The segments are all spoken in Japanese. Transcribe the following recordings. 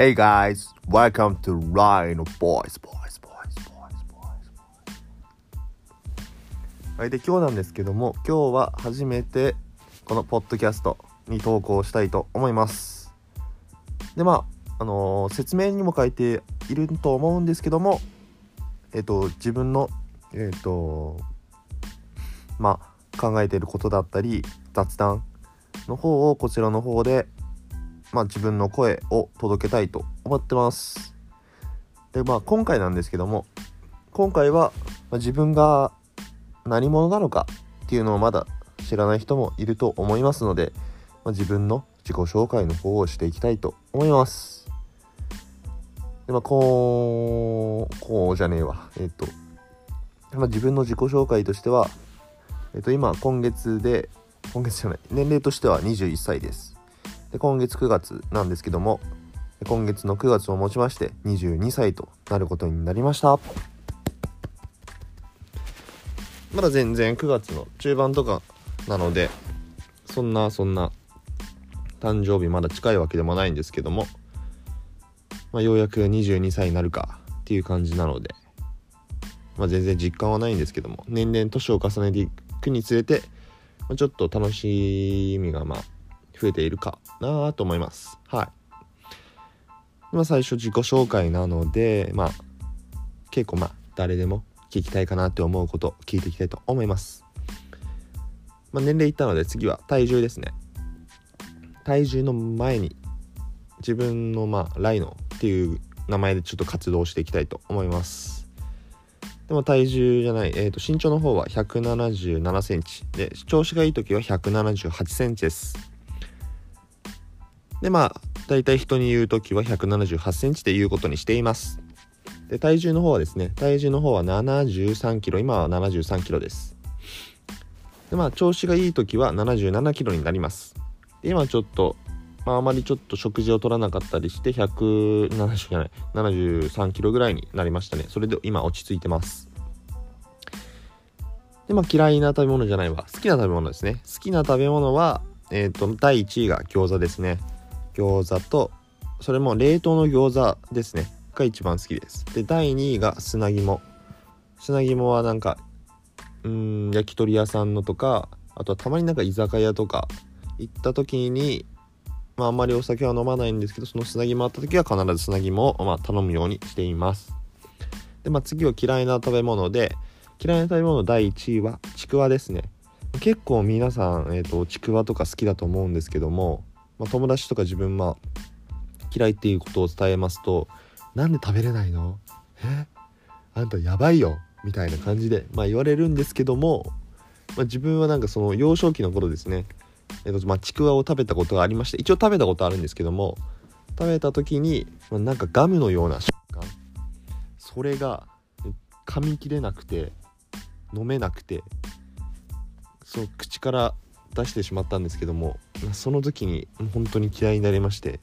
Hey guys, welcome to Rhino Boys, Boys, Boys, Boys, Boys. はい、で今日なんですけども、今日は初めてこのポッドキャストに投稿したいと思います。で、まあ、あのー説明にも書いていると思うんですけども、えっ、と、自分の、えっ、と、まあ、考えていることだったり、雑談の方をこちらの方でまあ、自分の声を届けたいと思ってます。で、まあ、今回なんですけども、今回は、まあ、自分が何者なのかっていうのをまだ知らない人もいると思いますので、まあ、自分の自己紹介の方をしていきたいと思います。で、まあ、こう、こうじゃねえわ。えっと、まあ、自分の自己紹介としては、えっと、今、今月で、今月じゃない、年齢としては21歳です。で今月9月なんですけども今月の9月をもちまして22歳となることになりました。まだ全然9月の中盤とかなのでそんなそんな誕生日まだ近いわけでもないんですけども、まあ、ようやく22歳になるかっていう感じなので、まあ、全然実感はないんですけども年々年を重ねていくにつれて、ま、ちょっと楽しみがまあ増えているかなと思います。はい。まあ最初自己紹介なので、まあ結構まあ誰でも聞きたいかなって思うこと聞いていきたいと思います。まあ、年齢いったので次は体重ですね。体重の前に自分のまあライノっていう名前でちょっと活動していきたいと思います。でも体重じゃない、えー、と身長の方は177センチで調子がいい時は178センチです。でまあ大体人に言う時は178センチで言うことにしています。で体重の方はですね体重の方は73キロ今は73キロです。でまあ調子がいい時は77キロになります。で今ちょっとまああまりちょっと食事を取らなかったりして170じゃない73キロぐらいになりましたね。それで今落ち着いてます。でまあ嫌いな食べ物じゃないわ。好きな食べ物ですね。好きな食べ物はえっ、と第1位が餃子ですね。餃子とそれも冷凍の餃子ですね。が一番好きです。で第2位が砂肝。砂肝はなんかうん焼き鳥屋さんのとかあとはたまになんか居酒屋とか行った時にまああんまりお酒は飲まないんですけどその砂肝あった時は必ず砂肝を、まあ、頼むようにしています。でまあ次は嫌いな食べ物で嫌いな食べ物第1位はちくわですね。結構皆さん、えー、とちくわとか好きだと思うんですけどもまあ、友達とか自分まあ嫌いっていうことを伝えますと「なんで食べれないの？え？あんたやばいよ」みたいな感じで、まあ、言われるんですけども、まあ、自分はなんかその幼少期の頃ですね、えっとまあ、ちくわを食べたことがありまして一応食べたことあるんですけども食べた時に、まあ、なんかガムのような食感。それが噛み切れなくて飲めなくてそう口から出してしまったんですけどもその時に本当に嫌いになりまして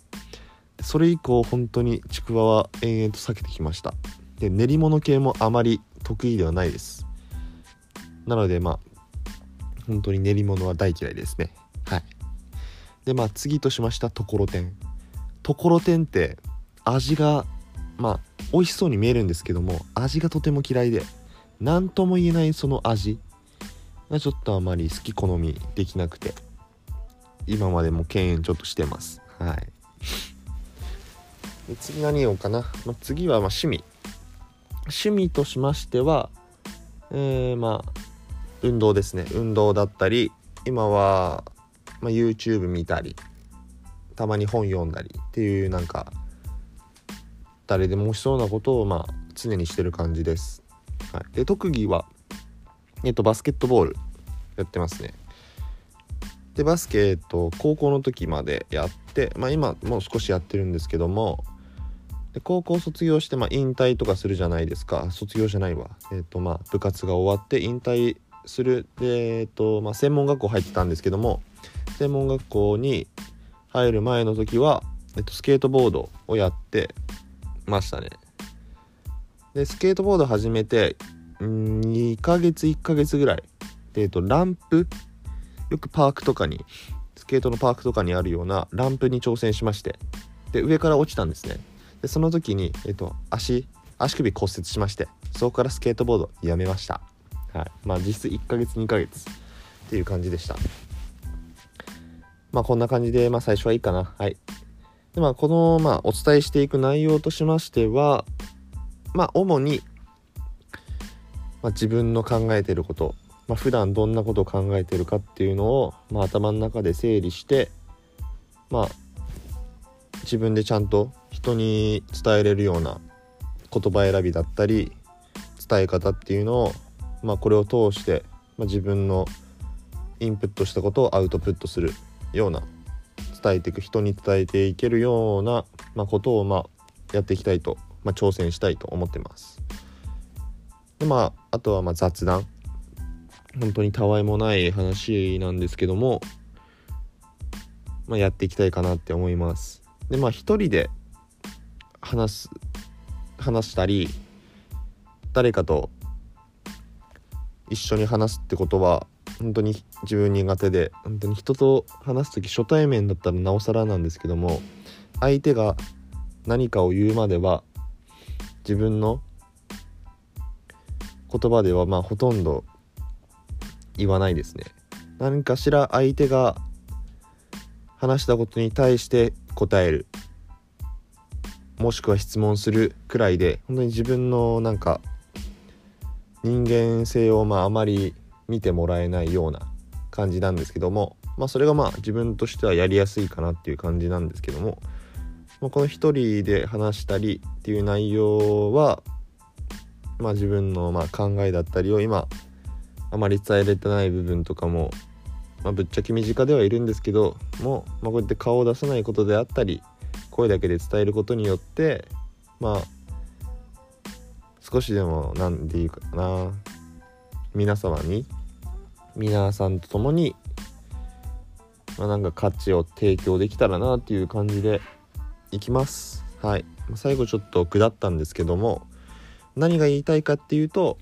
それ以降本当にちくわは延々と避けてきました。で練り物系もあまり得意ではないです。なのでまあ本当に練り物は大嫌いですね。はい。でまあ次としましたところてんところてんって味がまあ美味しそうに見えるんですけども味がとても嫌いで何とも言えないその味ちょっとあまり好き好みできなくて今までも敬遠ちょっとしてます。はい。で次何言おうかな、まあ、次はまあ趣味。趣味としましてはえー、まあ運動ですね。運動だったり今は、まあ、YouTube 見たりたまに本読んだりっていうなんか誰でもしそうなことをまあ常にしてる感じです、はい、で特技はえっと、バスケットボールやってますね。で、バスケット、高校の時までやって、まあ今もう少しやってるんですけども、で高校卒業して、まあ引退とかするじゃないですか。卒業じゃないわ。えっと、まあ部活が終わって引退する。で、えっと、まあ専門学校入ってたんですけども、専門学校に入る前の時は、えっと、スケートボードをやってましたね。で、スケートボード始めて、うん2ヶ月1ヶ月ぐらい。で、えっと、ランプ。よくパークとかにスケートのパークとかにあるようなランプに挑戦しまして。で上から落ちたんですね。でその時に、えっと、足足首骨折しましてそこからスケートボードやめました。はい。まあ実質1ヶ月2ヶ月っていう感じでした。まあこんな感じでまあ最初はいいかな。はい。でまあこのまあお伝えしていく内容としましてはまあ主に、まあ、自分の考えてることまあ、普段どんなことを考えてるかっていうのを、まあ、頭の中で整理してまあ自分でちゃんと人に伝えれるような言葉選びだったり伝え方っていうのを、まあ、これを通して、まあ、自分のインプットしたことをアウトプットするような伝えていく人に伝えていけるような、まあ、ことをまあやっていきたいと、まあ、挑戦したいと思ってます。でまああとはまあ雑談本当にたわいもない話なんですけども、まあ、やっていきたいかなって思います。でまあ一人で話す話したり誰かと一緒に話すってことは本当に自分苦手で本当に人と話す時初対面だったらなおさらなんですけども相手が何かを言うまでは自分の言葉ではまあほとんど言わないですね。何かしら相手が話したことに対して答える。もしくは質問するくらいで本当に自分のなんか人間性をまああまり見てもらえないような感じなんですけどもまあそれがまあ自分としてはやりやすいかなっていう感じなんですけども、まあ、この一人で話したりっていう内容はまあ自分のまあ考えだったりを今あまり伝えれてない部分とかも、まあ、ぶっちゃけ身近ではいるんですけども、まあ、こうやって顔を出さないことであったり声だけで伝えることによってまあ少しでも何て言うかな皆様に皆さんと共にまあ、なんか価値を提供できたらなっていう感じでいきます。はい。最後ちょっと下ったんですけども何が言いたいかっていうと、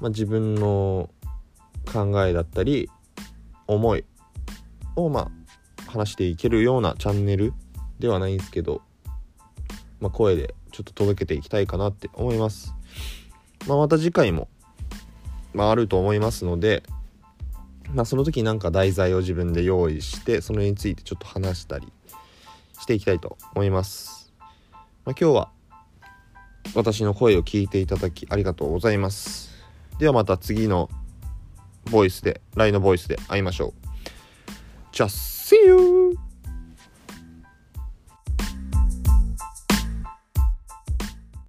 まあ、自分の考えだったり思いをまあ話していけるようなチャンネルではないんですけど、まあ、声でちょっと届けていきたいかなって思います。まあ、また次回も、まあ、ると思いますので、まあ、その時なんか題材を自分で用意してそれについてちょっと話したりしていきたいと思います。まあ、今日は私の声を聞いていただきありがとうございます。ではまた次のボイスで、LINE のボイスで会いましょう。じゃあ、See you!